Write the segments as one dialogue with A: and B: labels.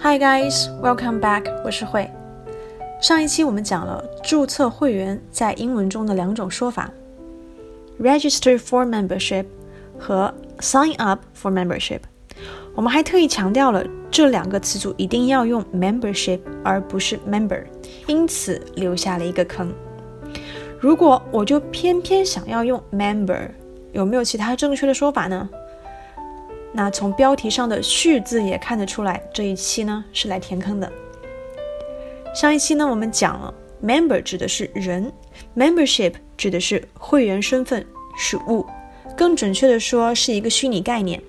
A: Hi guys, welcome back. 我是慧。上一期我们讲了注册会员在英文中的两种说法：register for membership 和 sign up for membership。我们还特意强调了这两个词组一定要用 membership 而不是 member，因此留下了一个坑。如果我就偏偏想要用 member，有没有其他正确的说法呢？那从标题上的“序”字也看得出来，这一期呢是来填坑的。上一期呢我们讲了，member 指的是人，membership 指的是会员身份是物，更准确的说是一个虚拟概念。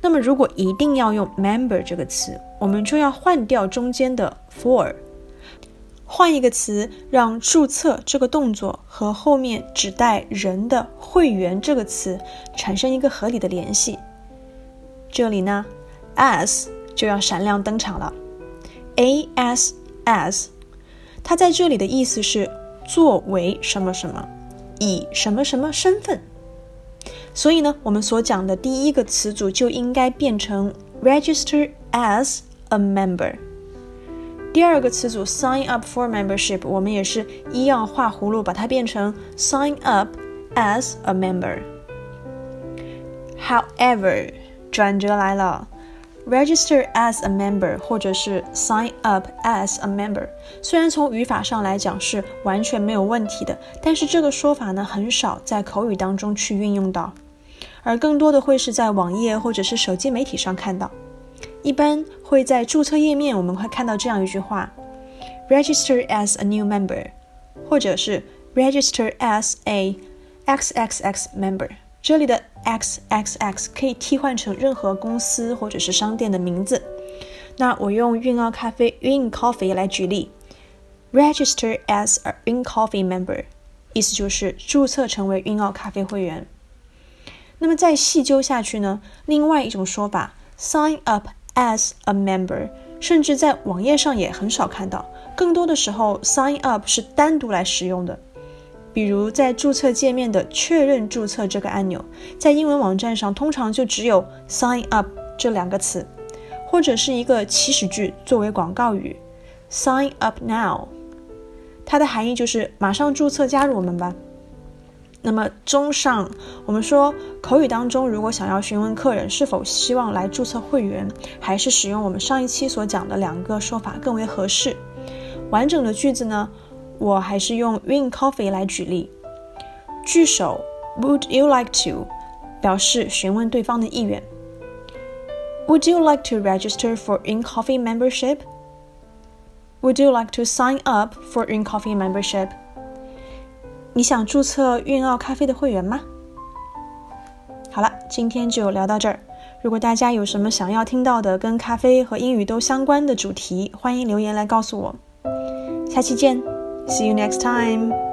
A: 那么如果一定要用 member 这个词，我们就要换掉中间的 for，换一个词，让注册这个动作和后面指代人的会员这个词产生一个合理的联系。这里呢，as 就要闪亮登场了，a s as，它在这里的意思是作为什么什么，以什么什么身份。所以呢，我们所讲的第一个词组就应该变成 register as a member。第二个词组 sign up for membership，我们也是一样画葫芦，把它变成 sign up as a member。However，转折来了，register as a member 或者是 sign up as a member，虽然从语法上来讲是完全没有问题的，但是这个说法呢很少在口语当中去运用到，而更多的会是在网页或者是手机媒体上看到。一般会在注册页面我们会看到这样一句话：register as a new member，或者是 register as a XXX member。这里的 X X X 可以替换成任何公司或者是商店的名字。那我用韵奥咖啡 Win Coffee 来举例，Register as a Win Coffee member，意思就是注册成为韵奥咖啡会员。那么再细究下去呢，另外一种说法，Sign up as a member，甚至在网页上也很少看到，更多的时候 Sign up 是单独来使用的。比如在注册界面的确认注册这个按钮，在英文网站上通常就只有 sign up 这两个词，或者是一个祈使句作为广告语，sign up now，它的含义就是马上注册加入我们吧。那么综上，我们说口语当中如果想要询问客人是否希望来注册会员，还是使用我们上一期所讲的两个说法更为合适。完整的句子呢？我还是用 Win Coffee 来举例。句首 Would you like to 表示询问对方的意愿。Would you like to register for Win Coffee membership? Would you like to sign up for Win Coffee membership? 你想注册韵奥咖啡的会员吗？好了，今天就聊到这儿。如果大家有什么想要听到的跟咖啡和英语都相关的主题，欢迎留言来告诉我。下期见。See you next time.